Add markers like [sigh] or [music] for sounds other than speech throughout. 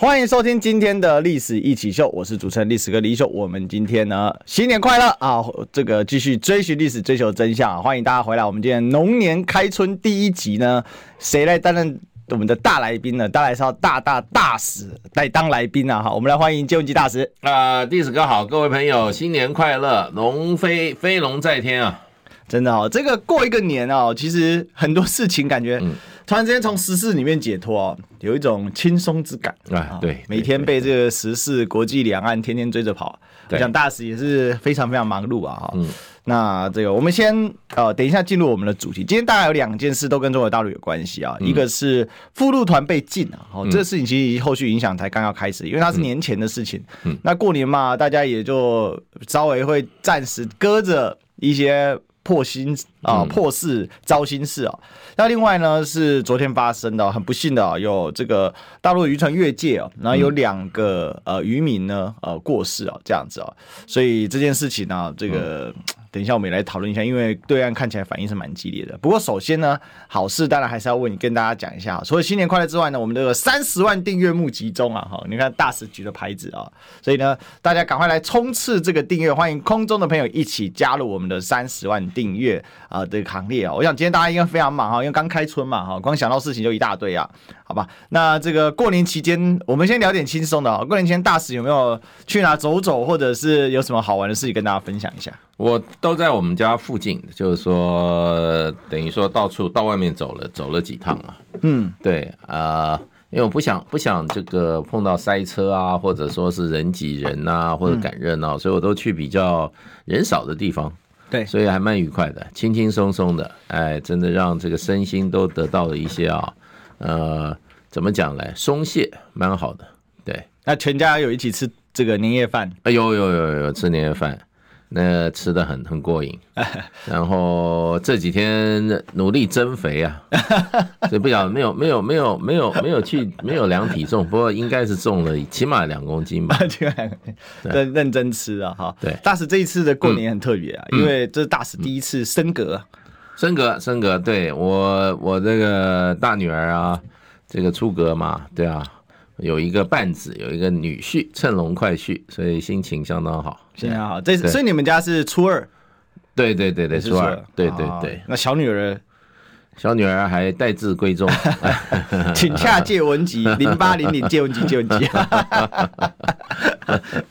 欢迎收听今天的历史一起秀，我是主持人历史哥李秀。我们今天呢，新年快乐啊！这个继续追寻历史，追求真相。欢迎大家回来。我们今天龙年开春第一集呢，谁来担任我们的大来宾呢？当然是要大大大使来当来宾啊！好，我们来欢迎借文吉大使。啊、呃，历史哥好，各位朋友，新年快乐，龙飞飞龙在天啊！真的哦，这个过一个年哦，其实很多事情感觉。嗯突然之间从时事里面解脱哦，有一种轻松之感啊！对，每天被这个时事、国际两岸天天追着跑，我想大使也是非常非常忙碌啊！哈，嗯，那这个我们先呃，等一下进入我们的主题。今天大概有两件事都跟中国大陆有关系啊，一个是赴陆团被禁啊，好，这个事情其实后续影响才刚要开始，因为它是年前的事情。嗯，那过年嘛，大家也就稍微会暂时搁着一些。破心啊，破事糟心事啊。那另外呢，是昨天发生的，很不幸的啊，有这个大陆渔船越界啊，然后有两个呃渔民呢呃过世啊，这样子啊。所以这件事情呢，这个。等一下，我们也来讨论一下，因为对岸看起来反应是蛮激烈的。不过，首先呢，好事当然还是要问你跟大家讲一下。除了新年快乐之外呢，我们这个 [laughs] 三十万订阅募集中啊，哈，你看大使举的牌子啊，所以呢，大家赶快来冲刺这个订阅，欢迎空中的朋友一起加入我们的三十万订阅啊的行列啊。我想今天大家应该非常忙哈，因为刚开春嘛哈，光想到事情就一大堆啊，好吧？那这个过年期间，我们先聊点轻松的啊。过年期间，大使有没有去哪走走，或者是有什么好玩的事情跟大家分享一下？我都在我们家附近，就是说，等于说到处到外面走了，走了几趟啊。嗯，对啊、呃，因为我不想不想这个碰到塞车啊，或者说是人挤人呐，或者赶热闹，所以我都去比较人少的地方。对，所以还蛮愉快的，轻轻松松的，哎，真的让这个身心都得到了一些啊，呃，怎么讲来，松懈，蛮好的。对，那全家有一起吃这个年夜饭？哎呦呦呦呦，吃年夜饭。那吃的很很过瘾，[laughs] 然后这几天努力增肥啊，[laughs] 所以不晓得没有没有没有没有没有去没有量体重，不过应该是重了起码两公斤吧，[laughs] 认认真吃啊哈。对，大使这一次的过年很特别啊，因为这是大使第一次升格，升格升格，对我我这个大女儿啊，这个出格嘛，对啊。有一个半子，有一个女婿，乘龙快婿，所以心情相当好，心情好。这所以你们家是初二，对对对对，初二，对对对。那小女儿，小女儿还待字闺中，[laughs] 请洽借文集 [laughs] 零八零零借文集借文集。[laughs]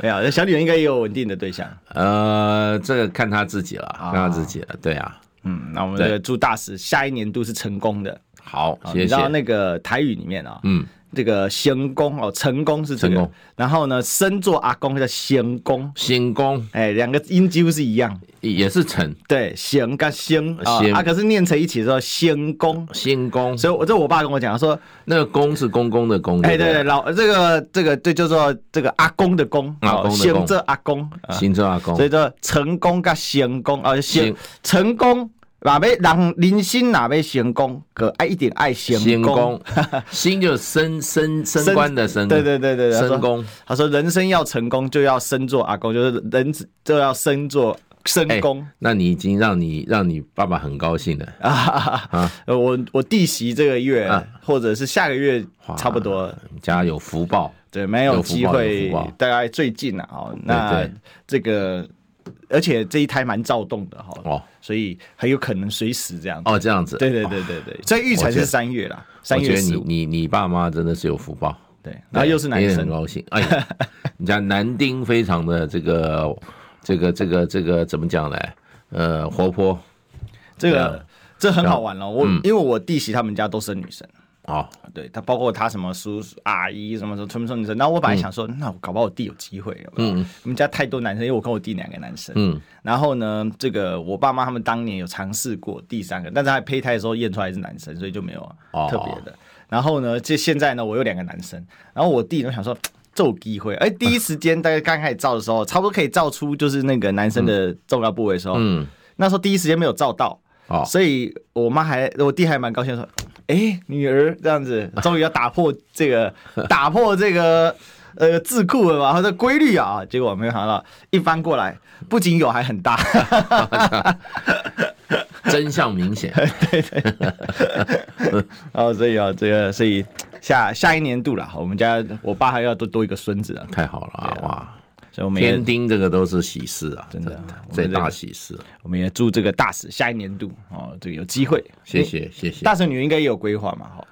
没有，小女儿应该也有稳定的对象。呃，这个看她自己了，看她自己了。对啊，嗯，那我们这个祝大使下一年度是成功的。好，谢谢。你知道那个台语里面啊，嗯。这个成功哦，成功是这个，成功。然后呢，生做阿公叫行功，行功，哎，两个音几乎是一样，也是成，对，行跟生啊，可是念成一起说成功，行功。所以，我这我爸跟我讲，他说那个公是公公的公，哎，对对，老这个这个对，就说这个阿公的公，阿公的公，这阿公，行做阿公，所以说成功跟行功啊，成成功。哪位让人生哪边成功，可爱一点爱成功，[laughs] 心就升升升官的升，对对对对，升功。他说人生要成功，就要升做阿公，就是人就要升做升功。那你已经让你让你爸爸很高兴了啊！我我弟媳这个月或者是下个月差不多，家有福报。对，没有机会，大概最近啊，哦，那这个。而且这一胎蛮躁动的哈，哦，所以很有可能随时这样子哦，这样子，对对对对对，这预产是三月啦，三月。你你你爸妈真的是有福报，对，然后又是男生，很高兴。哎呀，[laughs] 你家男丁非常的这个这个这个这个怎么讲呢？呃，活泼，这个这很好玩哦。我因为我弟媳他们家都生女生。哦，对他，包括他什么叔叔阿姨什么什么，什么什么女生。然后我本来想说，那我搞不好我弟有机会，嗯，我们家太多男生，因为我跟我弟两个男生，嗯，然后呢，这个我爸妈他们当年有尝试过第三个，但是他胚胎的时候验出来是男生，所以就没有特别的。然后呢，这现在呢，我有两个男生，然后我弟呢想说，这有机会，哎，[laughs] 第一时间大概刚开始照的时候，差不多可以照出就是那个男生的重要部位的时候，嗯，那时候第一时间没有照到。哦，所以我妈还我弟还蛮高兴说，哎、欸，女儿这样子 [laughs] 终于要打破这个 [laughs] 打破这个呃字库了吧，或者规律啊，结果没有想到一翻过来，不仅有还很大。[laughs] 真相明显，对对，哦，所以啊，这个所以下下一年度了，我们家我爸还要多多一个孙子啊，太好了啊，哇！所以我们天丁这个都是喜事啊，真的最大喜事。我们也祝这个大使下一年度哦，这个有机会。谢谢谢谢。大使女应该也有规划嘛？哈，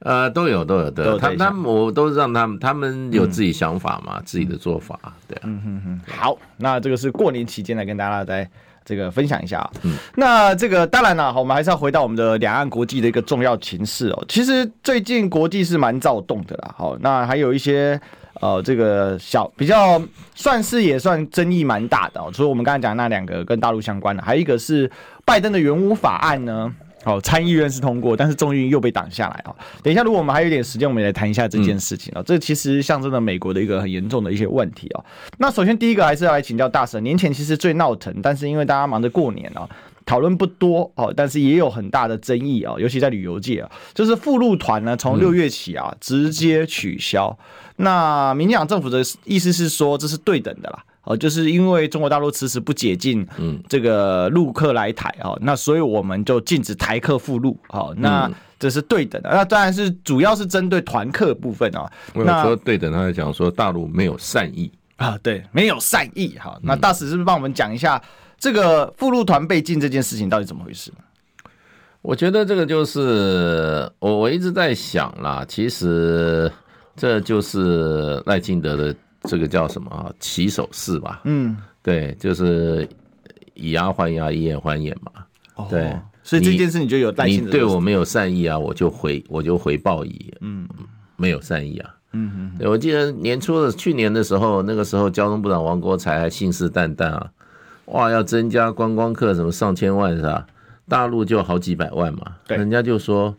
呃，都有都有都有，他他们我都是让他们他们有自己想法嘛，自己的做法，对啊。嗯哼哼。好，那这个是过年期间来跟大家在。这个分享一下啊，嗯，那这个当然了，我们还是要回到我们的两岸国际的一个重要情势哦。其实最近国际是蛮躁动的啦，好，那还有一些呃，这个小比较算是也算争议蛮大的哦。除了我们刚才讲那两个跟大陆相关的，还有一个是拜登的援乌法案呢。好，参议院是通过，但是众议院又被挡下来啊。等一下，如果我们还有点时间，我们也来谈一下这件事情啊。这其实象征了美国的一个很严重的一些问题啊。那首先第一个还是要来请教大神，年前其实最闹腾，但是因为大家忙着过年啊，讨论不多哦，但是也有很大的争议啊，尤其在旅游界啊，就是赴陆团呢，从六月起啊直接取消。那民进党政府的意思是说，这是对等的啦。哦，就是因为中国大陆迟迟不解禁，嗯，这个陆客来台哦，那所以我们就禁止台客赴陆，好，那这是对等的，那当然是主要是针对团客部分啊。那说对等，他在讲说大陆没有善意啊，对，没有善意。好，那大使是不是帮我们讲一下这个赴陆团被禁这件事情到底怎么回事？我觉得这个就是我我一直在想啦，其实这就是赖清德的。这个叫什么啊？起手式吧。嗯，对，就是以牙还牙，以眼还眼嘛。哦，对，所以这件事你就有担心。你对我没有善意啊，我就回，我就回报以嗯没有善意啊。嗯嗯，我记得年初的去年的时候，那个时候交通部长王国才还信誓旦旦啊，哇，要增加观光客什么上千万是吧？大陆就好几百万嘛，对人家就说。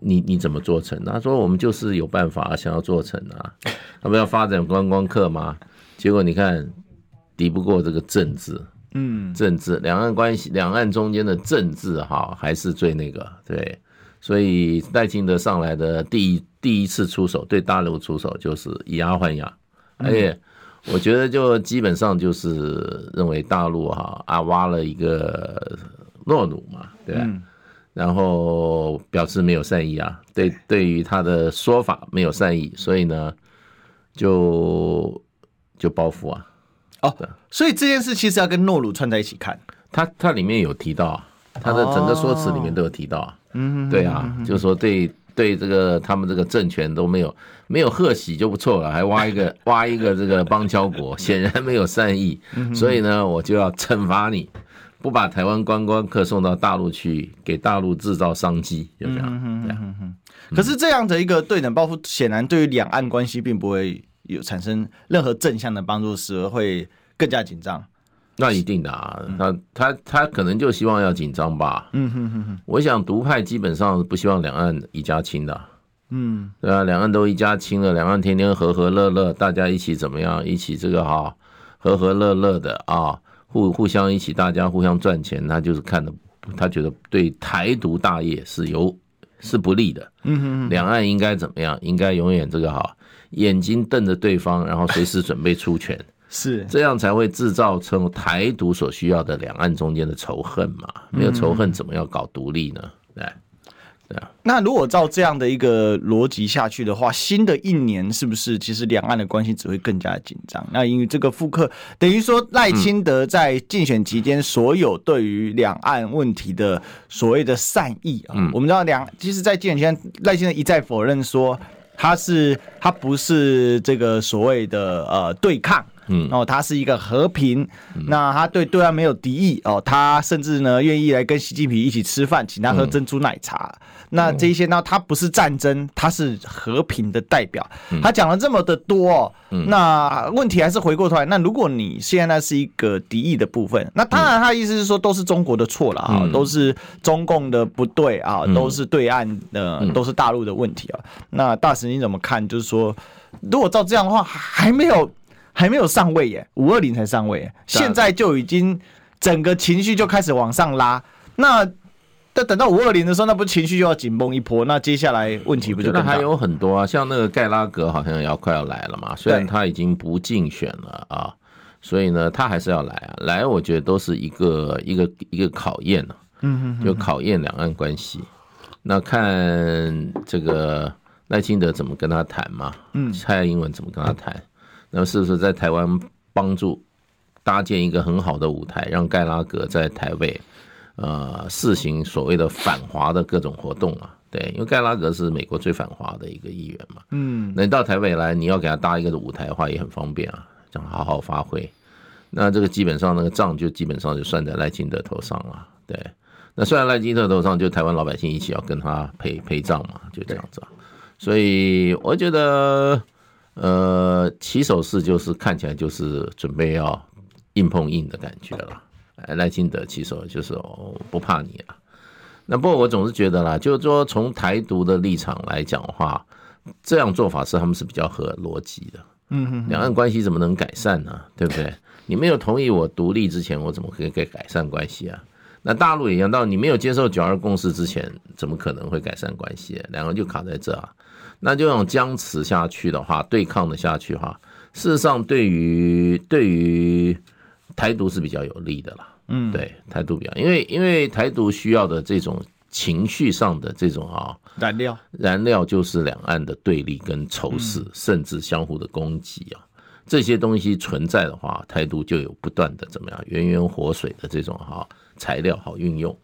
你你怎么做成？他说我们就是有办法想要做成啊，[laughs] 他们要发展观光客嘛。结果你看，敌不过这个政治，嗯，政治两岸关系，两岸中间的政治哈，还是最那个对。所以赖清德上来的第一第一次出手，对大陆出手就是以牙还牙，而且我觉得就基本上就是认为大陆哈啊挖了一个诺鲁嘛，对吧？然后表示没有善意啊，对，对于他的说法没有善意，所以呢，就就报复啊。哦，所以这件事其实要跟诺鲁串在一起看。他他里面有提到啊，他的整个说辞里面都有提到啊。嗯，对啊，就是说对对这个他们这个政权都没有没有贺喜就不错了，还挖一个 [laughs] 挖一个这个邦交国，显然没有善意，所以呢，我就要惩罚你。不把台湾观光客送到大陆去，给大陆制造商机，有没有？这样。可是这样的一个对等报复，显然对于两岸关系并不会有产生任何正向的帮助，时而会更加紧张。那一定的啊，他他他可能就希望要紧张吧。嗯哼哼哼。我想独派基本上不希望两岸一家亲的。嗯，对啊，两岸都一家亲了，两岸天天和和乐乐，大家一起怎么样？一起这个哈和和乐乐的啊。互互相一起，大家互相赚钱，他就是看的，他觉得对台独大业是有是不利的。嗯哼，两岸应该怎么样？应该永远这个哈，眼睛瞪着对方，然后随时准备出拳，是这样才会制造成台独所需要的两岸中间的仇恨嘛？没有仇恨，怎么要搞独立呢？对。那如果照这样的一个逻辑下去的话，新的一年是不是其实两岸的关系只会更加紧张？那因为这个复刻等于说赖清德在竞选期间所有对于两岸问题的所谓的善意啊，我们知道两其实，在竞选期间赖清德一再否认说他是他不是这个所谓的呃对抗。嗯，哦，他是一个和平，那他对对岸没有敌意哦，他甚至呢愿意来跟习近平一起吃饭，请他喝珍珠奶茶。那这些呢，他不是战争，他是和平的代表。他讲了这么的多，哦，那问题还是回过头来，那如果你现在是一个敌意的部分，那当然他的意思是说都是中国的错了啊，都是中共的不对啊，都是对岸的，都是大陆的问题啊。那大使你怎么看？就是说，如果照这样的话，还没有。还没有上位耶，五二零才上位耶，现在就已经整个情绪就开始往上拉。那但等到五二零的时候，那不情绪就要紧绷一波，那接下来问题不就？那还有很多啊，像那个盖拉格好像也要快要来了嘛，虽然他已经不竞选了啊，所以呢，他还是要来啊。来，我觉得都是一个一个一个考验呢，嗯，就考验两岸关系。那看这个赖清德怎么跟他谈嘛，嗯，蔡英文怎么跟他谈？那是不是在台湾帮助搭建一个很好的舞台，让盖拉格在台北？呃，试行所谓的反华的各种活动啊，对，因为盖拉格是美国最反华的一个议员嘛，嗯，那你到台北来，你要给他搭一个舞台的话，也很方便啊，这样好好发挥。那这个基本上那个账就基本上就算在赖清德头上了，对。那虽然赖清德头上，就台湾老百姓一起要跟他陪陪葬嘛，就这样子。所以我觉得，呃，起手式就是看起来就是准备要硬碰硬的感觉了。赖清德起手就是我不怕你了，那不过我总是觉得啦，就是说从台独的立场来讲的话，这样做法是他们是比较合逻辑的。嗯哼，两岸关系怎么能改善呢？对不对？你没有同意我独立之前，我怎么可以改改善关系啊？那大陆也一样，到你没有接受九二共识之前，怎么可能会改善关系？两个就卡在这啊，那就这种僵持下去的话，对抗的下去的话，事实上对于对于。台独是比较有利的啦，嗯，对，台独比较，因为因为台独需要的这种情绪上的这种啊燃料，燃料就是两岸的对立跟仇视，甚至相互的攻击啊，这些东西存在的话，台独就有不断的怎么样源源活水的这种哈材料好运用，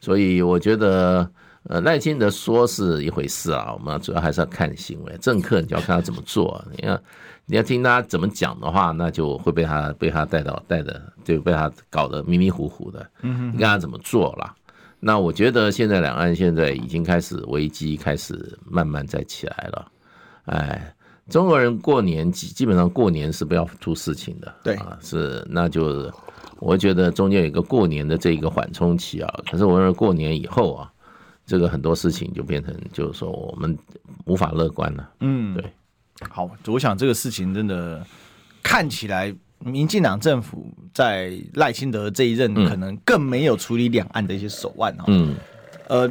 所以我觉得呃赖清德说是一回事啊，我们主要还是要看行为，政客你就要看他怎么做，[laughs] 你要。你要听他怎么讲的话，那就会被他被他带到带的，就被他搞得迷迷糊糊的。嗯，你看他怎么做了？那我觉得现在两岸现在已经开始危机，开始慢慢在起来了。哎，中国人过年基基本上过年是不要出事情的。对啊，是，那就我觉得中间有一个过年的这一个缓冲期啊。可是我认为过年以后啊，这个很多事情就变成就是说我们无法乐观了。嗯，对。好，我想这个事情真的看起来，民进党政府在赖清德这一任可能更没有处理两岸的一些手腕哈。嗯，呃，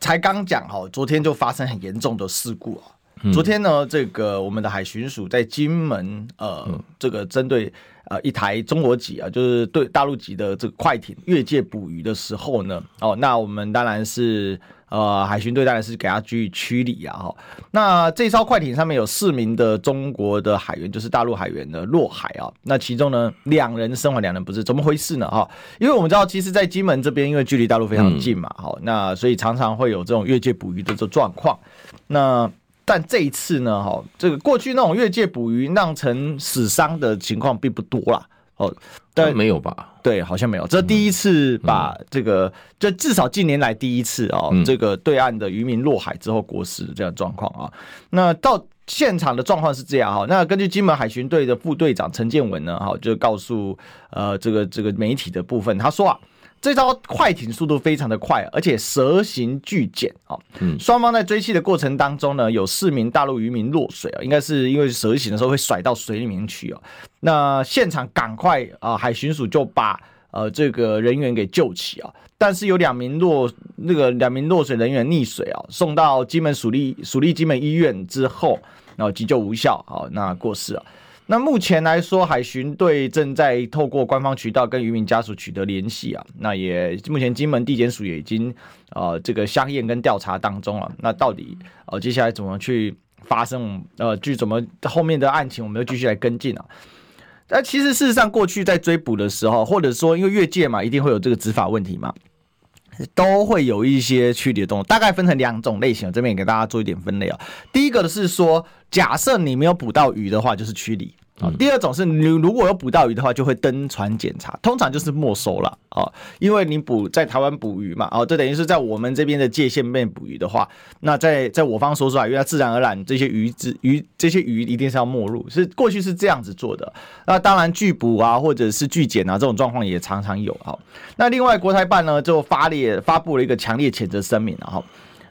才刚讲哈，昨天就发生很严重的事故啊。昨天呢，这个我们的海巡署在金门呃，这个针对呃一台中国籍啊，就是对大陆籍的这个快艇越界捕鱼的时候呢，哦，那我们当然是。呃，海巡队当然是给他予以驱离啊！哈，那这艘快艇上面有四名的中国的海员，就是大陆海员的落海啊。那其中呢，两人生还，两人不是，怎么回事呢？哈，因为我们知道，其实，在金门这边，因为距离大陆非常近嘛，好，那所以常常会有这种越界捕鱼的这状况。那但这一次呢，哈，这个过去那种越界捕鱼酿成死伤的情况并不多啦。哦，但没有吧？对，好像没有。这第一次把这个，就至少近年来第一次哦，这个对岸的渔民落海之后过世的这样状况啊。那到现场的状况是这样哈。那根据金门海巡队的副队长陈建文呢，哈，就告诉呃这个这个媒体的部分，他说啊。这招快艇速度非常的快，而且蛇形巨简啊。嗯，双方在追击的过程当中呢，有四名大陆渔民落水啊，应该是因为蛇形的时候会甩到水里面去哦。那现场赶快啊，海巡署就把呃这个人员给救起啊，但是有两名落那个两名落水人员溺水啊，送到金门属立属立金门医院之后，然后急救无效，好，那过世了。那目前来说，海巡队正在透过官方渠道跟渔民家属取得联系啊。那也目前金门地检署也已经呃这个相验跟调查当中了。那到底呃接下来怎么去发生呃就怎么后面的案情，我们要继续来跟进啊。但其实事实上，过去在追捕的时候，或者说因为越界嘛，一定会有这个执法问题嘛。都会有一些区别的动作，大概分成两种类型，这边也给大家做一点分类啊。第一个的是说，假设你没有捕到鱼的话，就是驱离。啊，第二种是你如果有捕到鱼的话，就会登船检查，通常就是没收了啊，因为你捕在台湾捕鱼嘛，哦，这等于是在我们这边的界限内捕鱼的话，那在在我方说出来，因为它自然而然这些鱼只鱼这些鱼一定是要没入，是过去是这样子做的。那当然拒捕啊，或者是拒检啊，这种状况也常常有啊。那另外国台办呢就发列发布了一个强烈谴责声明，然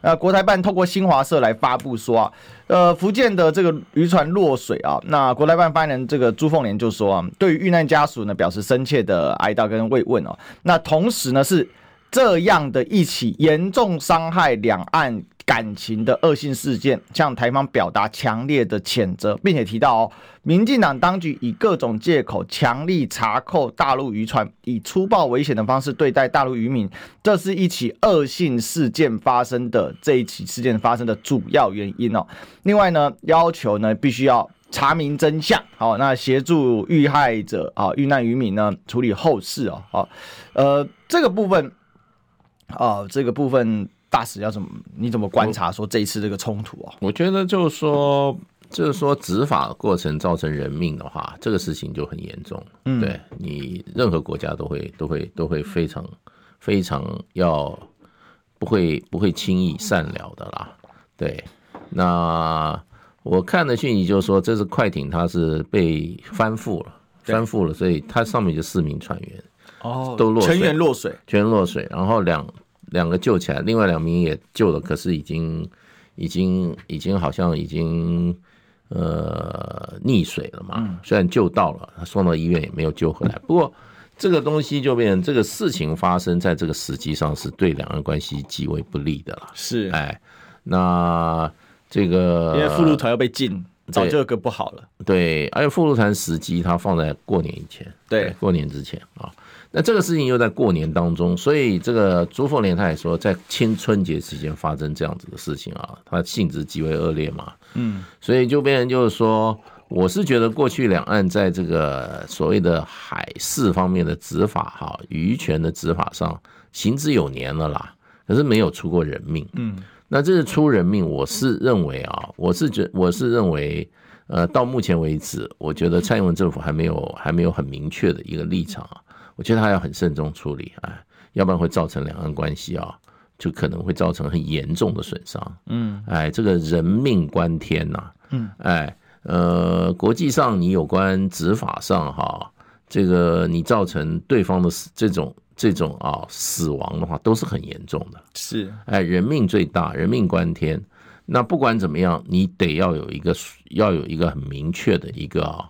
后。呃，国台办透过新华社来发布说啊，呃，福建的这个渔船落水啊，那国台办发言人这个朱凤莲就说啊，对于遇难家属呢表示深切的哀悼跟慰问哦，那同时呢是这样的一起严重伤害两岸感情的恶性事件，向台方表达强烈的谴责，并且提到哦，民进党当局以各种借口强力查扣大陆渔船，以粗暴危险的方式对待大陆渔民，这是一起恶性事件发生的这一起事件发生的主要原因哦。另外呢，要求呢必须要查明真相，好，那协助遇害者啊遇难渔民呢处理后事哦，好，呃，这个部分。哦，这个部分大使要怎么？你怎么观察说这一次这个冲突啊？我觉得就是说，就是说执法过程造成人命的话，这个事情就很严重。嗯，对你任何国家都会都会都会非常非常要不会不会轻易善了的啦。对，那我看的讯息就是说，这是快艇它是被翻覆了，翻覆了，所以它上面就四名船员哦都落全员落水，全员落水，然后两。两个救起来，另外两名也救了，可是已经已经已经好像已经呃溺水了嘛。虽然救到了，他送到医院也没有救回来。不过这个东西就变成这个事情发生在这个时机上，是对两岸关系极为不利的了。是，哎，那这个因为副陆团要被禁，早就个不好了。对，而且副陆团时机它放在过年以前，对，过年之前啊。那这个事情又在过年当中，所以这个朱凤莲他也说，在清春节期间发生这样子的事情啊，它性质极为恶劣嘛。嗯，所以就变成就是说，我是觉得过去两岸在这个所谓的海事方面的执法哈，渔权的执法上行之有年了啦，可是没有出过人命。嗯，那这是出人命，我是认为啊，我是觉我是认为，呃，到目前为止，我觉得蔡英文政府还没有还没有很明确的一个立场啊。我觉得他要很慎重处理，哎，要不然会造成两岸关系啊，就可能会造成很严重的损伤。嗯，哎，这个人命关天呐，嗯，哎，呃，国际上你有关执法上哈，这个你造成对方的这种这种啊死亡的话，都是很严重的。是，哎，人命最大，人命关天。那不管怎么样，你得要有一个要有一个很明确的一个还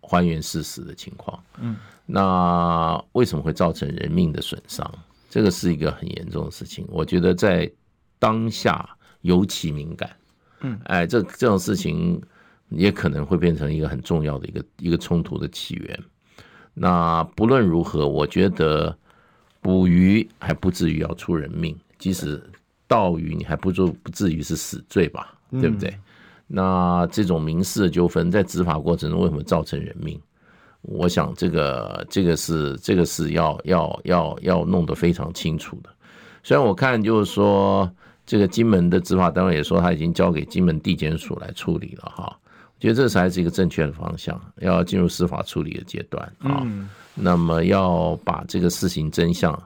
还原事实的情况。嗯。那为什么会造成人命的损伤？这个是一个很严重的事情。我觉得在当下尤其敏感。嗯，哎，这这种事情也可能会变成一个很重要的一个一个冲突的起源。那不论如何，我觉得捕鱼还不至于要出人命，即使盗鱼，你还不至不至于是死罪吧？对不对？那这种民事的纠纷在执法过程中为什么造成人命？我想这个这个是这个是要要要要弄得非常清楚的。虽然我看就是说，这个金门的执法单位也说他已经交给金门地检署来处理了哈，我觉得这才是一个正确的方向，要进入司法处理的阶段啊。那么要把这个事情真相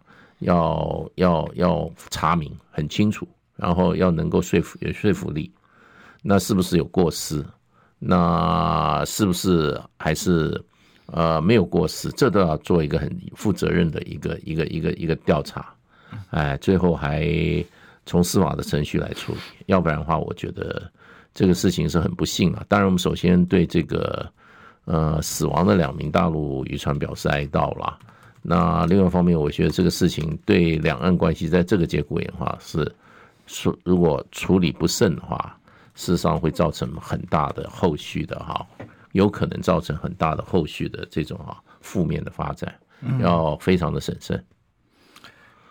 要要要查明很清楚，然后要能够说服有说服力。那是不是有过失？那是不是还是？呃，没有过失，这都要做一个很负责任的一个一个一个一个调查，哎，最后还从司法的程序来处理，要不然的话，我觉得这个事情是很不幸啊。当然，我们首先对这个呃死亡的两名大陆渔船表示哀悼啦。那另外一方面，我觉得这个事情对两岸关系在这个节骨眼的话是说，如果处理不慎的话，事实上会造成很大的后续的哈。有可能造成很大的后续的这种啊负面的发展，要非常的审慎。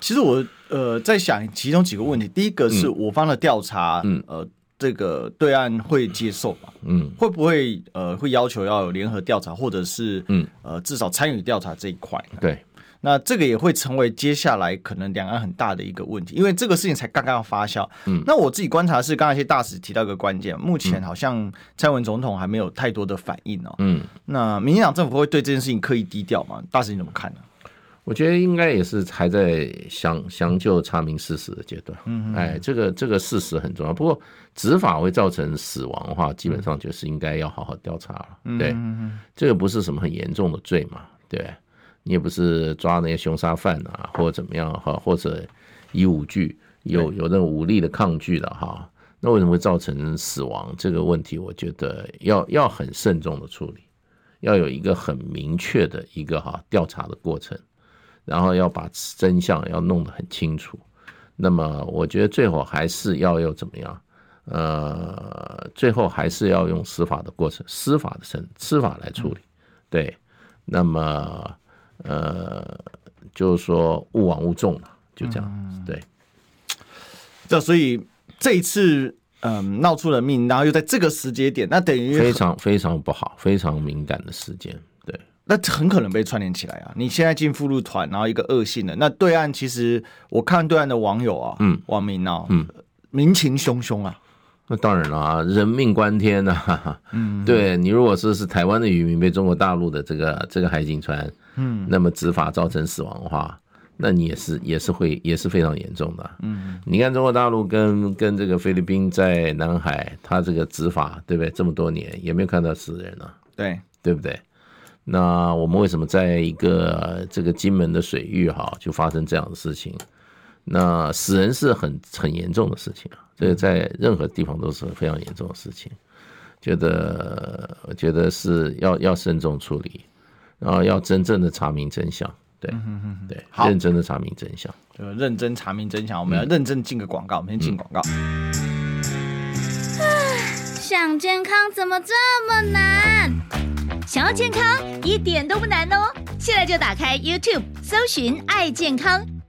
其实我呃在想其中几个问题，第一个是我方的调查，嗯呃这个对岸会接受吗？嗯，会不会呃会要求要有联合调查，或者是嗯呃至少参与调查这一块？对。那这个也会成为接下来可能两岸很大的一个问题，因为这个事情才刚刚要发酵。嗯，那我自己观察是，刚才一些大使提到一个关键，目前好像蔡文总统还没有太多的反应哦。嗯，那民进党政府会对这件事情刻意低调吗？大使你怎么看呢？我觉得应该也是还在详详就查明事实的阶段。嗯，哎，这个这个事实很重要。不过执法会造成死亡的话，基本上就是应该要好好调查了。对，这个不是什么很严重的罪嘛？对。你也不是抓那些凶杀犯啊，或者怎么样哈，或者以武拒有有那种武力的抗拒的哈，那为什么会造成死亡？这个问题，我觉得要要很慎重的处理，要有一个很明确的一个哈调查的过程。然后要把真相要弄得很清楚。那么，我觉得最后还是要又怎么样？呃，最后还是要用司法的过程，司法的程，司法来处理。对，那么呃，就是说勿往勿重嘛，就这样。对，这所以这一次。嗯，闹出了命，然后又在这个时间点，那等于非常非常不好，非常敏感的时间。对，那很可能被串联起来啊！你现在进附录团，然后一个恶性的，那对岸其实我看对岸的网友啊，嗯，网民啊，嗯，民情汹汹啊。那当然了啊，人命关天呐、啊。[laughs] 嗯，对你如果说是台湾的渔民被中国大陆的这个这个海警船，嗯，那么执法造成死亡的话。那你也是也是会也是非常严重的，啊，嗯，你看中国大陆跟跟这个菲律宾在南海，他这个执法对不对？这么多年也没有看到死人呢，啊，对对不对？那我们为什么在一个这个金门的水域哈，就发生这样的事情？那死人是很很严重的事情啊，这个在任何地方都是非常严重的事情，觉得我觉得是要要慎重处理，然后要真正的查明真相。对，对，好，认真的查明真相，就认真查明真相。我们要认真进个广告，我们先进广告。想健康怎么这么难？想要健康一点都不难哦！现在就打开 YouTube，搜寻“爱健康”，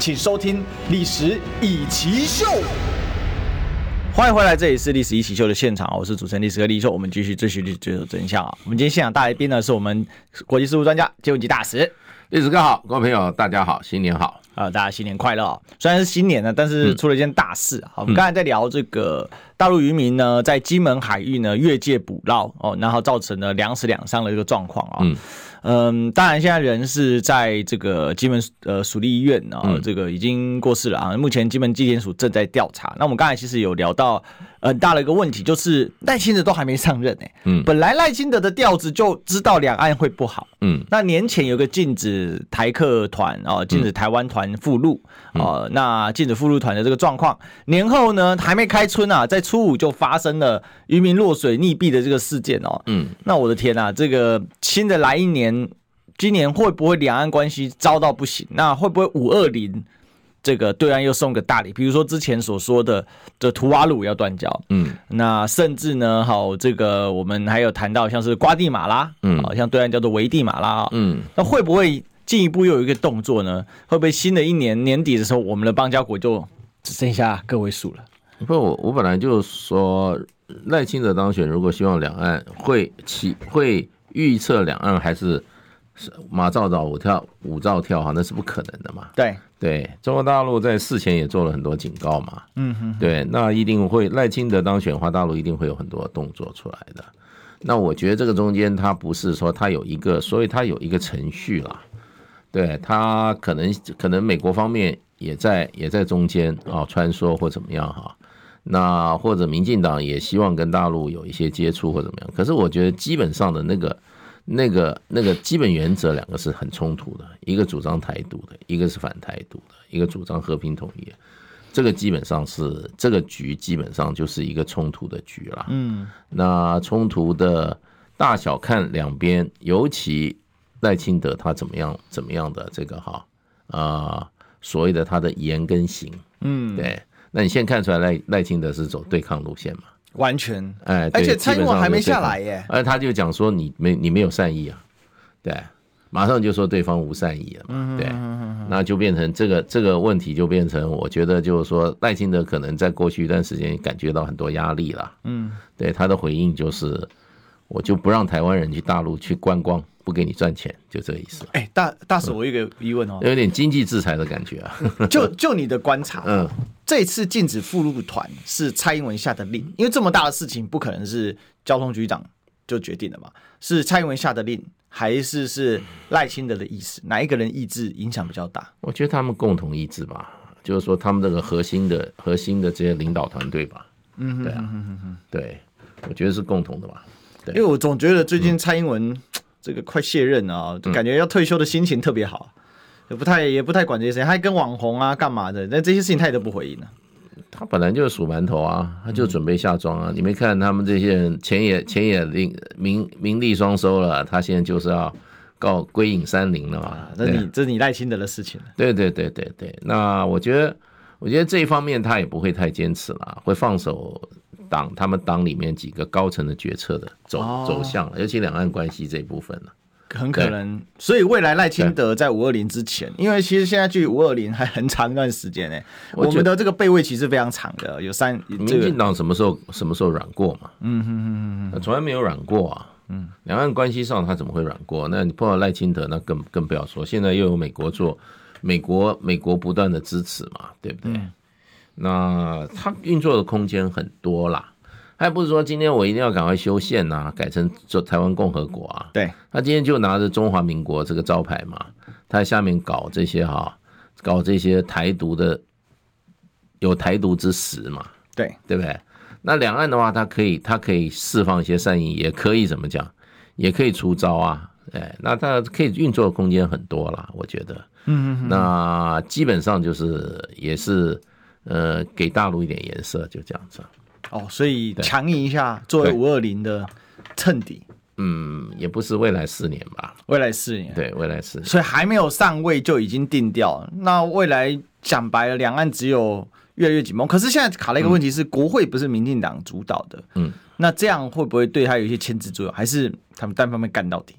请收听《历史以奇秀》。欢迎回来，这里是《历史一起秀》的现场，我是主持人历史哥李易修，我们继续追寻历史，追求真相啊！我们今天现场大来宾呢，是我们国际事务专家金文吉大使。历史哥好，各位朋友大家好，新年好啊、呃！大家新年快乐、哦！虽然是新年呢，但是出了一件大事。好、嗯，我们刚才在聊这个大陆渔民呢，在金门海域呢越界捕捞哦，然后造成了两死两伤的一个状况啊。嗯嗯，当然现在人是在这个金门呃属立医院啊、哦，这个已经过世了啊。目前金门纪检署正在调查。那我们刚才其实有聊到。很大的一个问题就是赖清德都还没上任呢。嗯，本来赖清德的调子就知道两岸会不好。嗯，那年前有个禁止台客团啊，禁止台湾团赴陆啊，那禁止赴陆团的这个状况，年后呢还没开春啊，在初五就发生了渔民落水溺毙的这个事件哦。嗯，那我的天呐，这个新的来一年，今年会不会两岸关系糟到不行？那会不会五二零？这个对岸又送个大礼，比如说之前所说的这图瓦鲁要断交，嗯，那甚至呢，好，这个我们还有谈到像是瓜地马拉，嗯，好像对岸叫做危地马拉，嗯，那会不会进一步又有一个动作呢？会不会新的一年年底的时候，我们的邦交国就只剩下个位数了？不，我我本来就说赖清德当选，如果希望两岸会起会预测两岸还是。马照照，舞跳舞照跳，哈，那是不可能的嘛。对对，中国大陆在事前也做了很多警告嘛。嗯哼，对，那一定会赖清德当选的话，大陆一定会有很多动作出来的。那我觉得这个中间，他不是说他有一个，所以他有一个程序啦。对，他可能可能美国方面也在也在中间啊穿梭或怎么样哈。那或者民进党也希望跟大陆有一些接触或怎么样。可是我觉得基本上的那个。那个那个基本原则两个是很冲突的，一个主张台独的，一个是反台独的，一个主张和平统一，这个基本上是这个局基本上就是一个冲突的局了。嗯，那冲突的大小看两边，尤其赖清德他怎么样怎么样的这个哈啊所谓的他的言跟行，嗯，对，那你现在看出来赖赖清德是走对抗路线嘛？完全，哎，而且蔡英文还没下来耶，而他就讲说你没你没有善意啊，对，马上就说对方无善意了嘛，对，那就变成这个这个问题就变成，我觉得就是说赖清德可能在过去一段时间感觉到很多压力了，嗯，对，他的回应就是我就不让台湾人去大陆去观光，不给你赚钱，就这个意思。哎，大大使，我有个疑问哦，有点经济制裁的感觉啊，就就你的观察，嗯。这次禁止赴陆团是蔡英文下的令，因为这么大的事情不可能是交通局长就决定的嘛，是蔡英文下的令，还是是赖清德的意思？哪一个人意志影响比较大？我觉得他们共同意志吧。就是说他们这个核心的核心的这些领导团队吧。嗯，对啊，对，我觉得是共同的吧。对，因为我总觉得最近蔡英文这个快卸任啊，就感觉要退休的心情特别好，也不太也不太管这些事情，他还跟网红啊干嘛的，那这些事情他也都不回应了。他本来就是数馒头啊，他就准备下庄啊。你没看他们这些人钱也钱也名名名利双收了，他现在就是要告归隐山林了嘛。那你这是你赖清德的事情。对对对对对，那我觉得我觉得这一方面他也不会太坚持了，会放手党他们党里面几个高层的决策的走走向，尤其两岸关系这一部分呢。很可能，所以未来赖清德在五二零之前，因为其实现在距五二零还很长一段时间呢。我们的这个备位期是非常长的，有三。民进党什么时候什么时候软过嘛？嗯哼哼哼，从来没有软过啊。嗯，两岸关系上他怎么会软过？那你碰到赖清德，那更更不要说。现在又有美国做，美国美国不断的支持嘛，对不对？那他运作的空间很多啦。他也不是说今天我一定要赶快修宪呐、啊，改成做台湾共和国啊。对，他今天就拿着中华民国这个招牌嘛，他在下面搞这些哈，搞这些台独的，有台独之实嘛。对，对不对？那两岸的话，他可以，他可以释放一些善意，也可以怎么讲，也可以出招啊。哎，那他可以运作的空间很多啦，我觉得。嗯嗯。那基本上就是也是呃，给大陆一点颜色，就这样子。哦，所以强硬一下，作为五二零的衬底，嗯，也不是未来四年吧？未来四年，对，未来四年，所以还没有上位就已经定调。那未来讲白了，两岸只有越来越紧绷。可是现在卡了一个问题是，国会不是民进党主导的，嗯，那这样会不会对他有一些牵制作用？还是他们单方面干到底？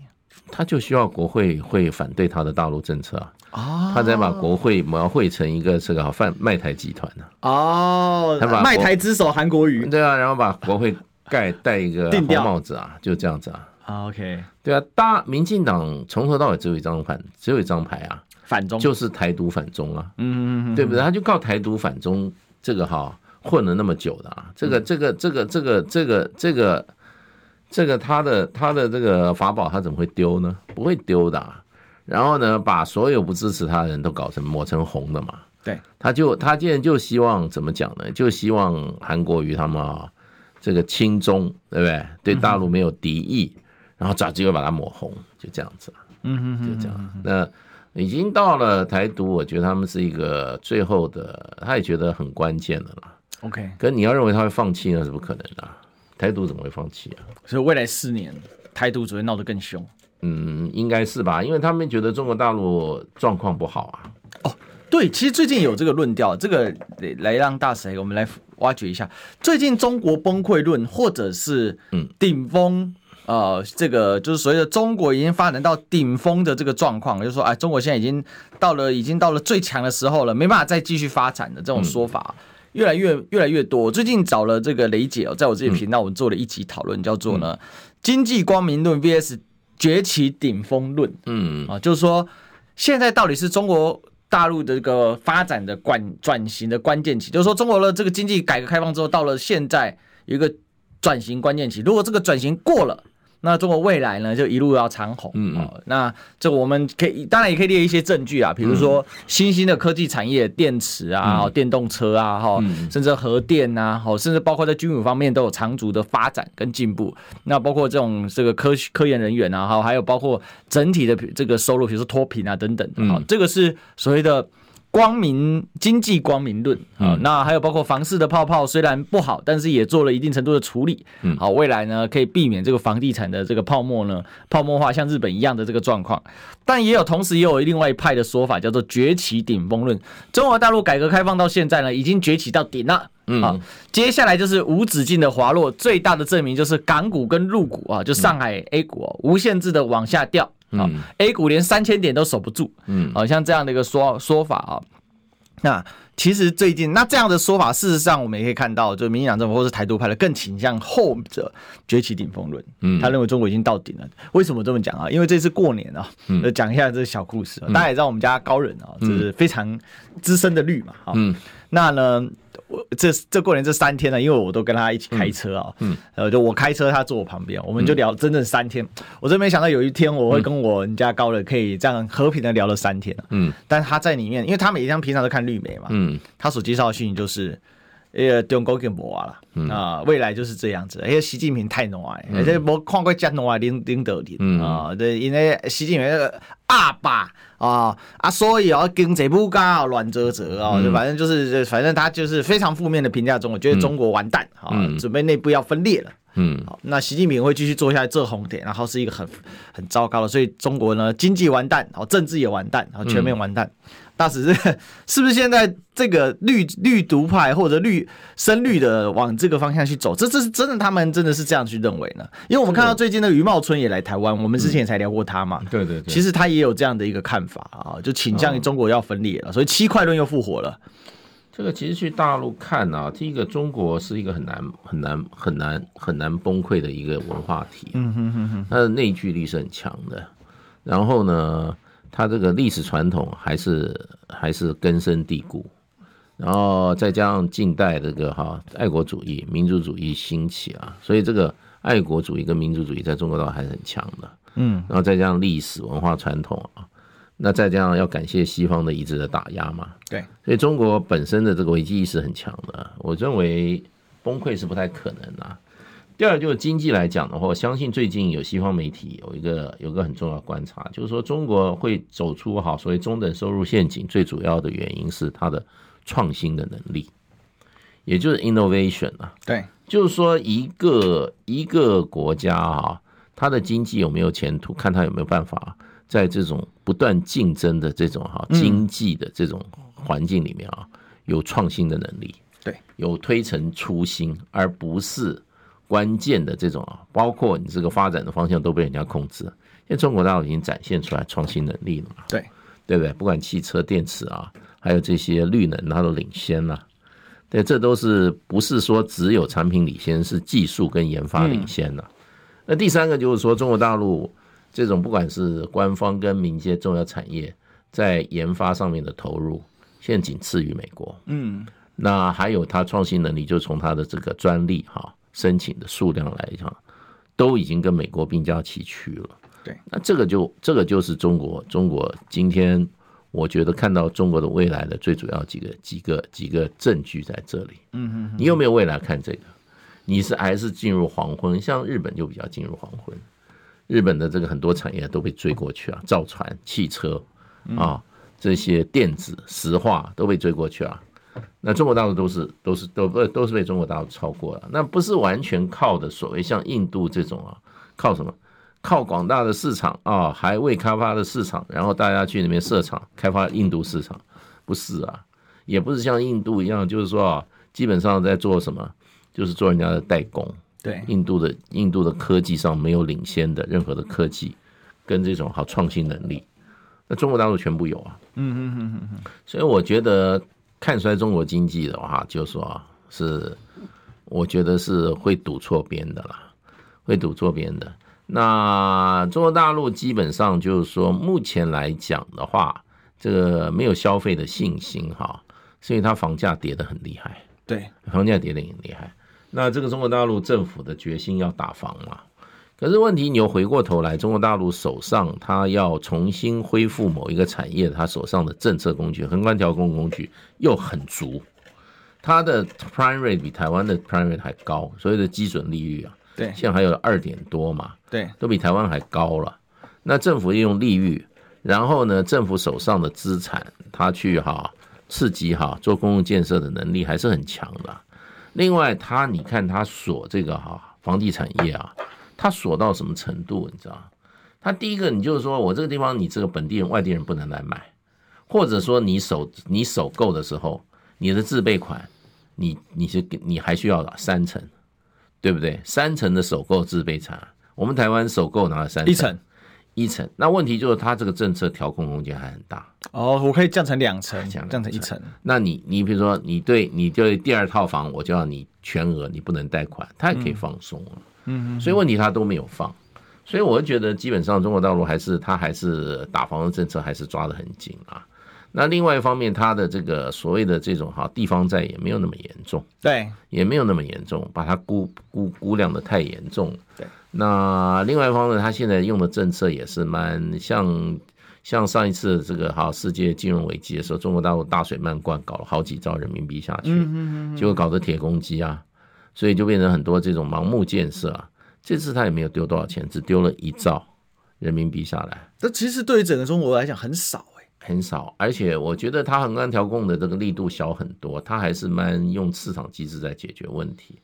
他就需要国会会反对他的大陆政策啊。哦，他才把国会描绘成一个这个贩卖台集团呢？哦，他把卖台之首韩国瑜，对啊，然后把国会盖戴一个红帽子啊，就这样子啊。OK，对啊，大民进党从头到尾只有一张反，只有一张牌啊，反中就是台独反中啊，嗯嗯嗯，对不对？他就靠台独反中这个哈混了那么久的啊，这个这个这个这个这个这个这个他的他的这个法宝他怎么会丢呢？不会丢的啊。然后呢，把所有不支持他的人都搞成抹成红的嘛。对，他就他现在就希望怎么讲呢？就希望韩国瑜他们啊，这个亲中，对不对？对大陆没有敌意，嗯、然后找机会把它抹红，就这样子。嗯哼，就这样。那已经到了台独，我觉得他们是一个最后的，他也觉得很关键的啦。OK，可是你要认为他会放弃，那是不可能的。台独怎么会放弃啊？所以未来四年，台独只会闹得更凶。嗯，应该是吧，因为他们觉得中国大陆状况不好啊。哦，对，其实最近有这个论调，这个来让大谁我们来挖掘一下。最近中国崩溃论，或者是嗯顶峰，呃，这个就是所谓的中国已经发展到顶峰的这个状况，就是说，哎，中国现在已经到了，已经到了最强的时候了，没办法再继续发展的这种说法，越来越越来越多。最近找了这个雷姐哦，在我自己频道，我们做了一集讨论，叫做呢经济光明论 VS。崛起顶峰论，嗯啊，就是说，现在到底是中国大陆的这个发展的关转型的关键期，就是说，中国的这个经济改革开放之后，到了现在有一个转型关键期，如果这个转型过了。那中国未来呢，就一路要长虹。嗯，嗯，那这我们可以当然也可以列一些证据啊，比如说新兴的科技产业，电池啊，电动车啊，哈，甚至核电啊，哦，甚至包括在军武方面都有长足的发展跟进步。那包括这种这个科科研人员啊，哈，还有包括整体的这个收入，比如说脱贫啊等等，好，这个是所谓的。光明经济光明论啊，那还有包括房市的泡泡虽然不好，但是也做了一定程度的处理。嗯，好，未来呢可以避免这个房地产的这个泡沫呢泡沫化，像日本一样的这个状况。但也有同时也有另外一派的说法，叫做崛起顶峰论。中国大陆改革开放到现在呢，已经崛起到顶了。嗯，好，接下来就是无止境的滑落。最大的证明就是港股跟陆股啊，就上海 A 股哦，无限制的往下掉。啊、嗯、A 股连三千点都守不住，嗯，好像这样的一个说说法啊。那其实最近那这样的说法，事实上我们也可以看到，就民进党政府或是台独派的更倾向后者崛起顶峰论。嗯，他认为中国已经到顶了。为什么这么讲啊？因为这次过年啊，嗯，讲一下这个小故事。大家也知道我们家高人啊，就是非常资深的绿嘛。嗯，那呢？我这这过年这三天呢，因为我都跟他一起开车啊，嗯，呃，就我开车，他坐我旁边，我们就聊整整三天。我真没想到有一天我会跟我人家高人可以这样和平的聊了三天，嗯，但他在里面，因为他每天平常都看绿媒嘛，嗯嗯，他所介绍的讯息就是。呃，中国跟无啊啦，啊，未来就是这样子。因为习近平太暖，而且无看过这么暖领领导人。啊。对，因为习近平那个阿爸啊啊，所以啊，经济不佳，乱折折啊，就反正就是，反正他就是非常负面的评价中我，觉得中国完蛋。啊，准备内部要分裂了。嗯，好，那习近平会继续做下来这红点，然后是一个很很糟糕的，所以中国呢，经济完蛋，好，政治也完蛋，好，全面完蛋。大使是 [laughs] 是不是现在这个绿绿独派或者绿深绿的往这个方向去走？这这是真的，他们真的是这样去认为呢？因为我们看到最近的余茂春也来台湾，我们之前也才聊过他嘛。对对对，其实他也有这样的一个看法啊，就倾向于中国要分裂了，所以七块论又复活了。这个其实去大陆看啊，第一个中国是一个很难很难很难很难崩溃的一个文化体，嗯哼哼哼，它的内聚力是很强的。然后呢，它这个历史传统还是还是根深蒂固，然后再加上近代这个哈爱国主义、民族主义兴起啊，所以这个爱国主义跟民族主义在中国倒还是很强的，嗯，然后再加上历史文化传统啊，那再加上要感谢西方的一直的打压嘛，对，所以中国本身的这个危机意识很强的，我认为崩溃是不太可能啊。第二就是经济来讲的话，我相信最近有西方媒体有一个有一个很重要的观察，就是说中国会走出哈所谓中等收入陷阱，最主要的原因是它的创新的能力，也就是 innovation 啊。对，就是说一个一个国家啊，它的经济有没有前途，看它有没有办法在这种不断竞争的这种哈经济的这种环境里面啊，有创新的能力，对，有推陈出新，而不是。关键的这种啊，包括你这个发展的方向都被人家控制了，因为中国大陆已经展现出来创新能力了嘛，对对不对？不管汽车电池啊，还有这些绿能，它都领先了，对，这都是不是说只有产品领先，是技术跟研发领先了。那第三个就是说，中国大陆这种不管是官方跟民间重要产业在研发上面的投入，现在仅次于美国，嗯，那还有它创新能力，就从它的这个专利哈。申请的数量来讲，都已经跟美国并驾齐驱了。对，那这个就这个就是中国中国今天我觉得看到中国的未来的最主要几个几个几个证据在这里。嗯嗯，你有没有未来看这个？你是还是进入黄昏？像日本就比较进入黄昏，日本的这个很多产业都被追过去啊，造船、汽车啊这些电子、石化都被追过去啊。[laughs] 那中国大陆都是都是都不都是被中国大陆超过了，那不是完全靠的所谓像印度这种啊，靠什么？靠广大的市场啊，还未开发的市场，然后大家去那边设厂开发印度市场，不是啊，也不是像印度一样，就是说啊，基本上在做什么，就是做人家的代工。对，印度的印度的科技上没有领先的任何的科技跟这种好创新能力，那中国大陆全部有啊。嗯嗯嗯嗯嗯，所以我觉得。看衰中国经济的话，就说是，我觉得是会赌错边的啦，会赌错边的。那中国大陆基本上就是说，目前来讲的话，这个没有消费的信心哈，所以它房价跌得很厉害。对，房价跌得很厉害。那这个中国大陆政府的决心要打房嘛？可是问题，你又回过头来，中国大陆手上他要重新恢复某一个产业，他手上的政策工具、宏观调控工具又很足，他的 prime rate 比台湾的 prime rate 还高，所谓的基准利率啊，对，现在还有二点多嘛，对，都比台湾还高了。那政府利用利率，然后呢，政府手上的资产，他去哈刺激哈做公共建设的能力还是很强的。另外，他你看他所这个哈房地产业啊。他锁到什么程度？你知道？他第一个，你就是说我这个地方，你这个本地人、外地人不能来买，或者说你首你首购的时候，你的自备款，你你是你还需要三成，对不对？三成的首购自备产，我们台湾首购拿了三成，一成，一成。那问题就是，他这个政策调控空间还很大。哦，我可以降成两层，降降成一层。那你你比如说，你对你对第二套房，我就要你全额，你不能贷款，他也可以放松嗯，所以问题他都没有放，所以我觉得基本上中国大陆还是他还是打防的政策还是抓得很紧啊。那另外一方面，他的这个所谓的这种哈地方债也没有那么严重，对，也没有那么严重，把它估估估量的太严重。对，那另外一方面，他现在用的政策也是蛮像像上一次这个哈世界金融危机的时候，中国大陆大水漫灌，搞了好几兆人民币下去，嗯。结果搞得铁公鸡啊，所以就变成很多这种盲目建设啊。这次他也没有丢多少钱，只丢了一兆人民币下来。这其实对于整个中国来讲很少哎、欸，很少。而且我觉得他宏观调控的这个力度小很多，他还是蛮用市场机制在解决问题。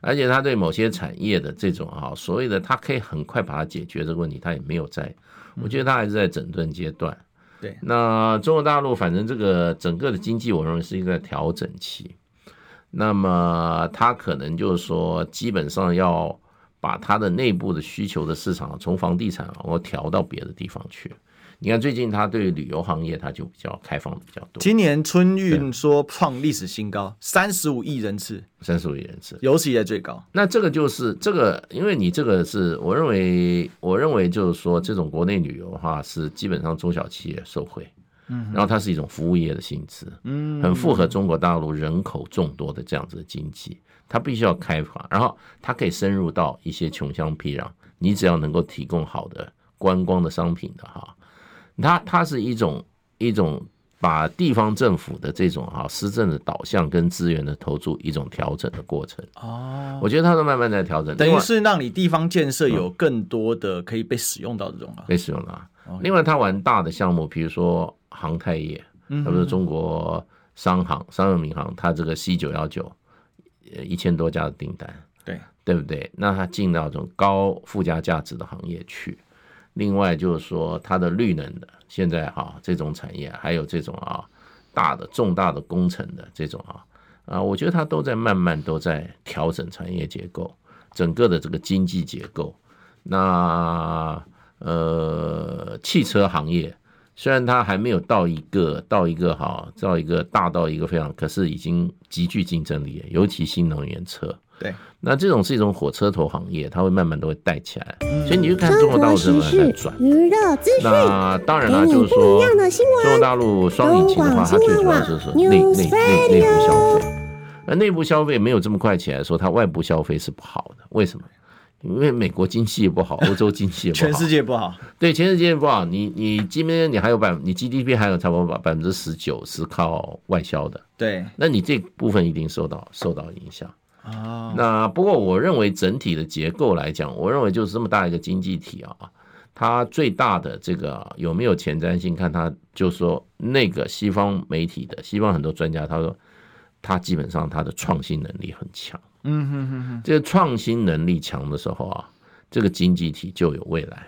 而且他对某些产业的这种啊，所谓的他可以很快把它解决这个问题，他也没有在。我觉得他还是在整顿阶段。对，那中国大陆反正这个整个的经济，我认为是一个调整期。那么他可能就是说，基本上要。把它的内部的需求的市场从房地产然后调到别的地方去。你看最近他对旅游行业他就比较开放的比较多。今年春运说创历史新高，三十五亿人次，三十五亿人次，有史以来最高。那这个就是这个，因为你这个是我认为，我认为就是说这种国内旅游的话是基本上中小企业受惠，嗯，然后它是一种服务业的性质，嗯，很符合中国大陆人口众多的这样子的经济。它必须要开发，然后它可以深入到一些穷乡僻壤。你只要能够提供好的观光的商品的哈，它它是一种一种把地方政府的这种哈施政的导向跟资源的投注一种调整的过程哦。我觉得它是慢慢在调整，等于是让你地方建设有更多的可以被使用到这种啊，被使用到。另外，它玩大的项目，比如说航太业，比如说中国商行、商用民航，它这个 C 九幺九。呃，一千多家的订单，对对不对？那它进到这种高附加价值的行业去。另外就是说，它的绿能的现在哈这种产业，还有这种啊大的重大的工程的这种啊啊，我觉得它都在慢慢都在调整产业结构，整个的这个经济结构。那呃，汽车行业。虽然它还没有到一个到一个哈，到一个大到一个非常，可是已经极具竞争力，尤其新能源车。对，那这种是一种火车头行业，它会慢慢都会带起来。所以你就看中国大陆怎么在转娱乐资讯。那当然了，就是说中国大陆双引擎的话，它最主要就是内内内内部消费。而内部消费没有这么快起来，的时候它外部消费是不好的。为什么？因为美国经济也不好，欧洲经济也不好，[laughs] 全世界不好。对，全世界不好。你你今天你还有百，你 GDP 还有差不多百分之十九是靠外销的。对，那你这部分一定受到受到影响啊。那不过我认为整体的结构来讲，我认为就是这么大一个经济体啊，它最大的这个有没有前瞻性？看它就是说那个西方媒体的西方很多专家他说，它基本上它的创新能力很强。嗯哼哼哼，这个创新能力强的时候啊，这个经济体就有未来。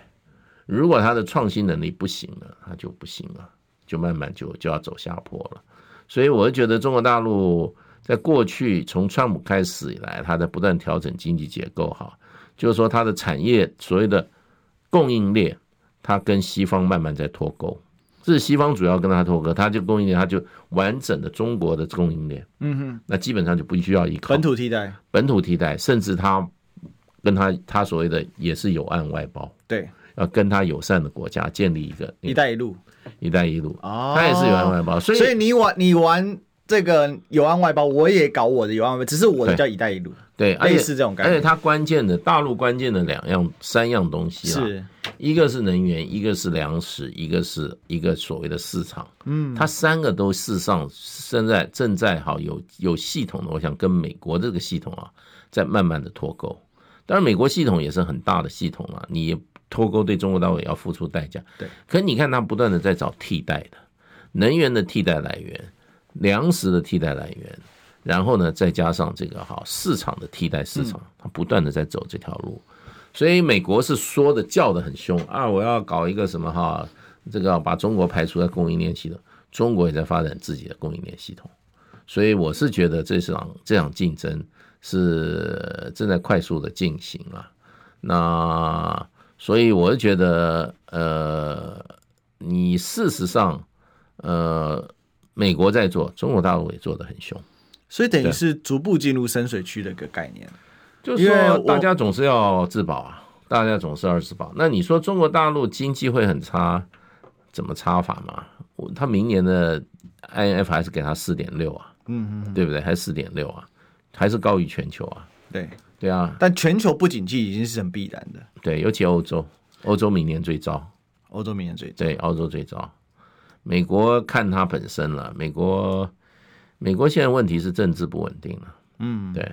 如果它的创新能力不行了，它就不行了，就慢慢就就要走下坡了。所以我就觉得中国大陆在过去从川普开始以来，它在不断调整经济结构，哈，就是说它的产业所谓的供应链，它跟西方慢慢在脱钩。这是西方主要跟他脱钩，他就供应链，他就完整的中国的供应链，嗯哼，那基本上就不需要依靠本土替代，本土替代，甚至他跟他他所谓的也是有案外包，对，要跟他友善的国家建立一个“一带一路”，“一带一路”哦，他也是有案外包，所以所以你玩你玩这个有案外包，我也搞我的有案外包，只是我的叫“一带一路”。对，类似这种感觉。而且它关键的大陆关键的两样、三样东西啊，是一个是能源，一个是粮食，一个是一个所谓的市场。嗯，它三个都事实上现在正在好有有系统的，我想跟美国这个系统啊，在慢慢的脱钩。当然，美国系统也是很大的系统啊，你脱钩对中国大陆也要付出代价。对，可你看它不断的在找替代的能源的替代来源，粮食的替代来源。然后呢，再加上这个哈市场的替代市场，它不断的在走这条路，所以美国是说的叫的很凶啊，我要搞一个什么哈，这个把中国排除在供应链系统，中国也在发展自己的供应链系统，所以我是觉得这场这场竞争是正在快速的进行啊，那所以我是觉得呃，你事实上呃，美国在做，中国大陆也做的很凶。所以等于是逐步进入深水区的一个概念，就是说大家总是要自保啊，大家总是要自保。那你说中国大陆经济会很差，怎么差法嘛？他明年的 IMF 还是给他四点六啊，嗯嗯，对不对？还是四点六啊，还是高于全球啊？对对啊，但全球不景气已经是很必然的，对，尤其欧洲，欧洲明年最糟欧洲明年最对，欧洲最糟。美国看它本身了，美国美国现在问题是政治不稳定了。嗯，对对，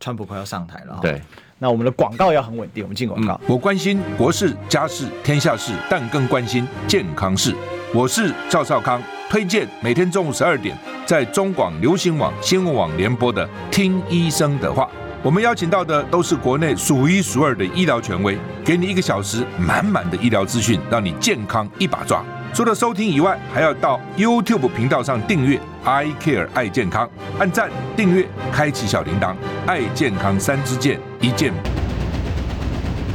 川普快要上台了。对，那我们的广告要很稳定，我们进广告、嗯。我关心国事、家事、天下事，但更关心健康事。我是赵少康，推荐每天中午十二点在中广流行网、新闻网联播的《听医生的话》。我们邀请到的都是国内数一数二的医疗权威，给你一个小时满满的医疗资讯，让你健康一把抓。除了收听以外，还要到 YouTube 频道上订阅 “I Care 爱健康”，按赞、订阅、开启小铃铛，爱健康三支箭，一箭。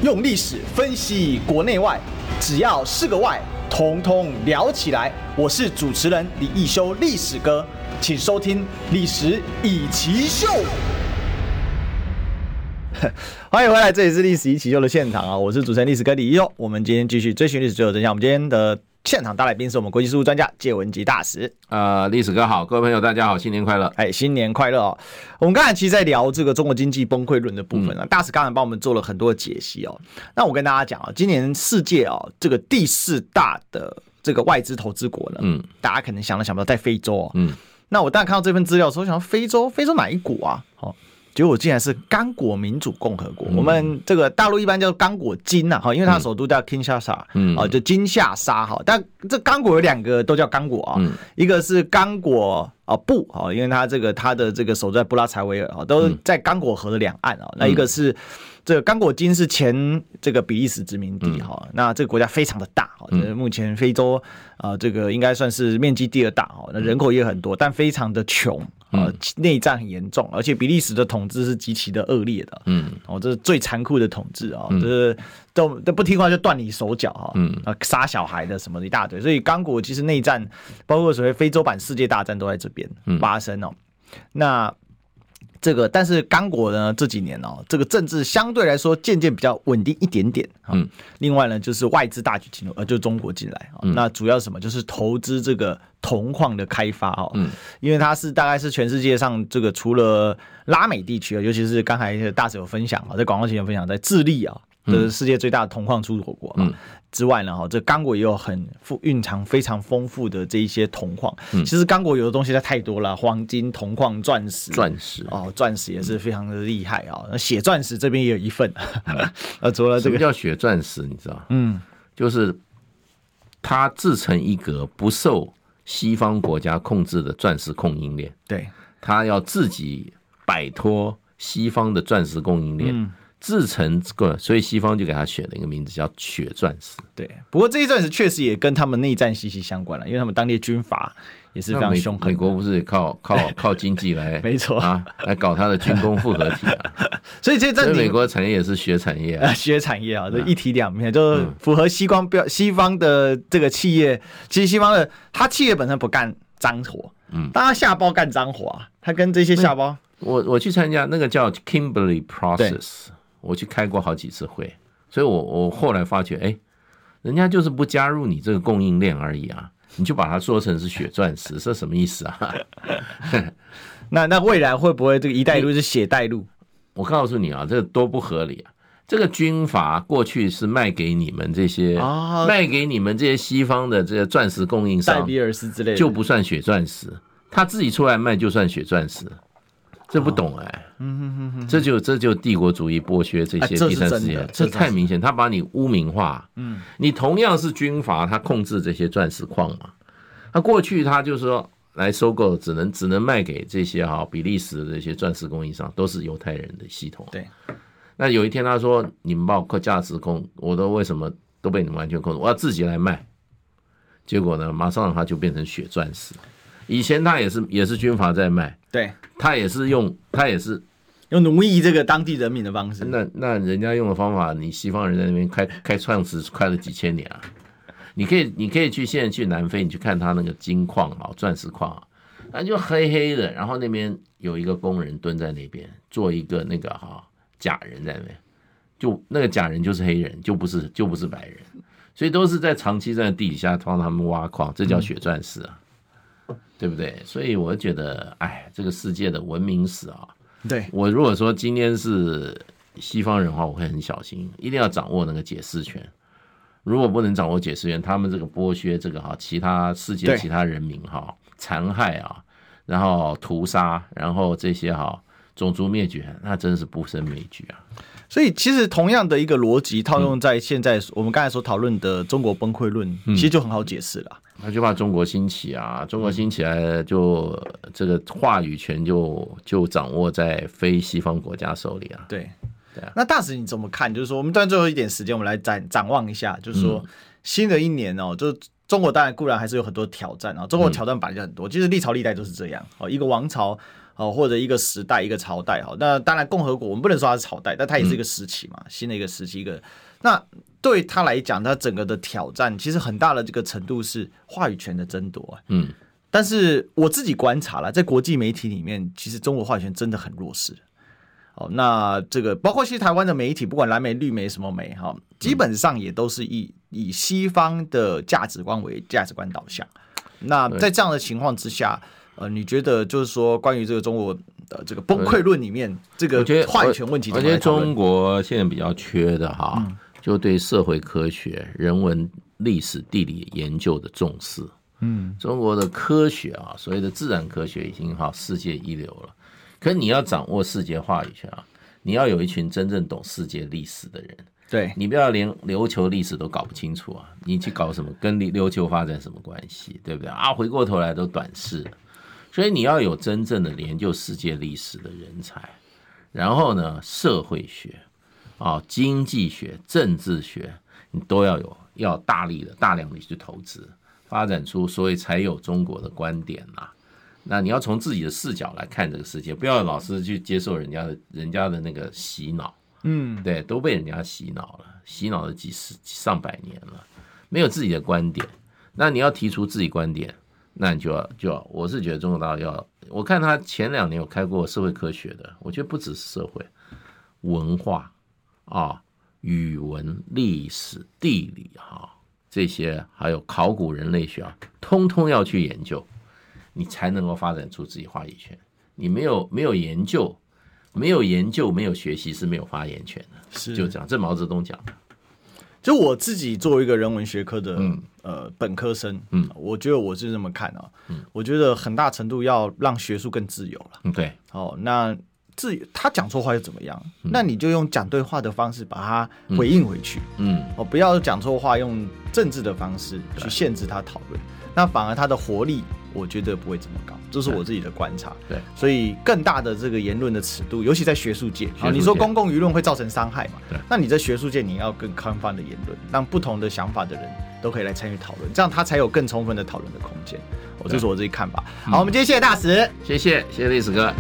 用历史分析国内外，只要是个“外”，统统聊起来。我是主持人李一修，历史哥，请收听《历史以奇秀》。[laughs] 欢迎回来，这里是历史以奇秀的现场啊！我是主持人历史哥李一修。我们今天继续追寻历史最后真相。我们今天的现场大来宾是我们国际事务专家谢文吉大使。呃，历史哥好，各位朋友大家好，新年快乐！哎，新年快乐哦！我们刚才其实在聊这个中国经济崩溃论的部分啊，嗯、大使刚才帮我们做了很多的解析哦。那我跟大家讲啊，今年世界啊这个第四大的这个外资投资国呢，嗯，大家可能想都想不到在非洲哦。嗯，那我当然看到这份资料的时候，想到非洲，非洲哪一国啊？哦。结果竟然是刚果民主共和国，嗯、我们这个大陆一般叫刚果金呐，哈，因为它首都叫 Kinshasa，嗯，啊，就金下沙哈，但这刚果有两个都叫刚果啊，嗯、一个是刚果啊布啊，因为它这个它的这个首都在布拉柴维尔啊，都在刚果河的两岸啊，嗯、那一个是。这个刚果金是前这个比利时殖民地哈，嗯、那这个国家非常的大哈，嗯、目前非洲啊、呃、这个应该算是面积第二大哈，那人口也很多，但非常的穷啊，内战很严重，而且比利时的统治是极其的恶劣的，嗯，哦，这是最残酷的统治啊，就是都都不听话就断你手脚哈，嗯。啊，杀小孩的什么的一大堆，所以刚果其实内战包括所谓非洲版世界大战都在这边发生哦，那。这个，但是刚果呢这几年哦，这个政治相对来说渐渐比较稳定一点点。嗯，另外呢，就是外资大举进入，呃，就是中国进来。嗯，那主要什么？就是投资这个铜矿的开发哦。嗯，因为它是大概是全世界上这个除了拉美地区啊，尤其是刚才大使有分享啊，在广告前有分享，在智利啊。这是世界最大的铜矿出口国嘛？之外呢，哈，这刚果也有很富蕴藏非常丰富的这一些铜矿。其实刚果有的东西它太多了，黄金、铜矿、钻石、钻石哦，钻石也是非常的厉害啊。那血钻石这边也有一份。[laughs] 呃，除了这个叫血钻石，你知道？嗯，就是它自成一格，不受西方国家控制的钻石供应链。对，它要自己摆脱西方的钻石供应链。自成个，所以西方就给他选了一个名字叫血钻石。对，不过这些钻石确实也跟他们内战息息相关了，因为他们当地军阀也是非常凶狠。美国不是靠靠 [laughs] 靠经济来，没错啊，来搞他的军工复合体啊。[laughs] 所以这在美国产业也是血产业啊，血产业啊，这一体两面，就符合西方标西方的这个企业。其实西方的他企业本身不干脏活，嗯，但他下包干脏活啊。他跟这些下包，我我去参加那个叫 Kimberly Process。我去开过好几次会，所以我我后来发觉，哎，人家就是不加入你这个供应链而已啊，你就把它说成是血钻石，是什么意思啊？[laughs] 那那未来会不会这个一带一路是血带路？我告诉你啊，这个多不合理啊！这个军阀过去是卖给你们这些，哦、卖给你们这些西方的这些钻石供应商，戴比尔斯之类的，就不算血钻石，他自己出来卖就算血钻石。这不懂哎，嗯哼哼哼，这就这就帝国主义剥削这些第三世界，这太明显，他把你污名化。嗯，你同样是军阀，他控制这些钻石矿嘛，他过去他就是说来收购，只能只能卖给这些哈比利时的这些钻石供应商，都是犹太人的系统。对，那有一天他说，你们把我价值控，我都为什么都被你们完全控制？我要自己来卖，结果呢，马上他就变成血钻石。以前他也是也是军阀在卖，对，他也是用他也是用奴役这个当地人民的方式。那那人家用的方法，你西方人在那边开开创时开了几千年啊！你可以你可以去现在去南非，你去看他那个金矿啊，钻石矿啊，那就黑黑的，然后那边有一个工人蹲在那边做一个那个哈假人在那边，就那个假人就是黑人，就不是就不是白人，所以都是在长期在地底下帮他们挖矿，这叫血钻石啊。对不对？所以我觉得，哎，这个世界的文明史啊，对我如果说今天是西方人的话，我会很小心，一定要掌握那个解释权，如果不能掌握解释权，他们这个剥削这个哈，其他世界其他人民哈，残害啊，然后屠杀，然后这些哈种族灭绝，那真是不胜枚举啊。所以其实同样的一个逻辑套用在现在我们刚才所讨论的中国崩溃论，其实就很好解释了。他就怕中国兴起啊，中国兴起来就这个话语权就就掌握在非西方国家手里啊。对。对啊，那大使你怎么看？就是说，我们当然最后一点时间，我们来展展望一下，就是说，新的一年哦，就中国当然固然还是有很多挑战啊，中国挑战本来就很多，其实历朝历代都是这样哦，一个王朝哦，或者一个时代一个朝代哈，那当然共和国我们不能说它是朝代，但它也是一个时期嘛，新的一个时期一个，那对他来讲，他整个的挑战其实很大的这个程度是话语权的争夺，嗯，但是我自己观察了，在国际媒体里面，其实中国话语权真的很弱势。哦，那这个包括其实台湾的媒体，不管蓝媒、绿媒什么媒，哈，基本上也都是以以西方的价值观为价值观导向。那在这样的情况之下，呃，你觉得就是说，关于这个中国的这个崩溃论里面，这个话语权问题，我觉得中国现在比较缺的哈，就对社会科学、人文、历史、地理研究的重视。嗯，中国的科学啊，所谓的自然科学已经哈世界一流了。可是你要掌握世界话语权啊，你要有一群真正懂世界历史的人。对，你不要连琉球历史都搞不清楚啊，你去搞什么跟琉琉球发展什么关系，对不对啊？回过头来都短视，所以你要有真正的研究世界历史的人才，然后呢，社会学啊、经济学、政治学，你都要有，要大力的、大量的去投资，发展出，所以才有中国的观点啊。那你要从自己的视角来看这个世界，不要老是去接受人家的、人家的那个洗脑，嗯，对，都被人家洗脑了，洗脑了几十上百年了，没有自己的观点。那你要提出自己观点，那你就要就要，我是觉得中国大陆要，我看他前两年有开过社会科学的，我觉得不只是社会、文化啊、语文、历史、地理哈这些，还有考古人类学啊，通通要去研究。你才能够发展出自己话语权。你没有没有研究，没有研究，没有学习是没有发言权的。是就这样，这毛泽东讲的。就我自己作为一个人文学科的、嗯、呃本科生，嗯，我觉得我是这么看啊。嗯，我觉得很大程度要让学术更自由了。嗯，对。哦，那自由他讲错话又怎么样？嗯、那你就用讲对话的方式把它回应回去。嗯，哦，不要讲错话，用政治的方式去限制他讨论，那反而他的活力。我觉得不会这么高，这是我自己的观察。对，所以更大的这个言论的尺度，尤其在学术界啊，你说公共舆论会造成伤害嘛？对，那你在学术界你要更宽泛的言论，让不同的想法的人都可以来参与讨论，这样他才有更充分的讨论的空间。我这是我自己看法。好，我们今天谢谢大使，谢谢谢谢历史哥。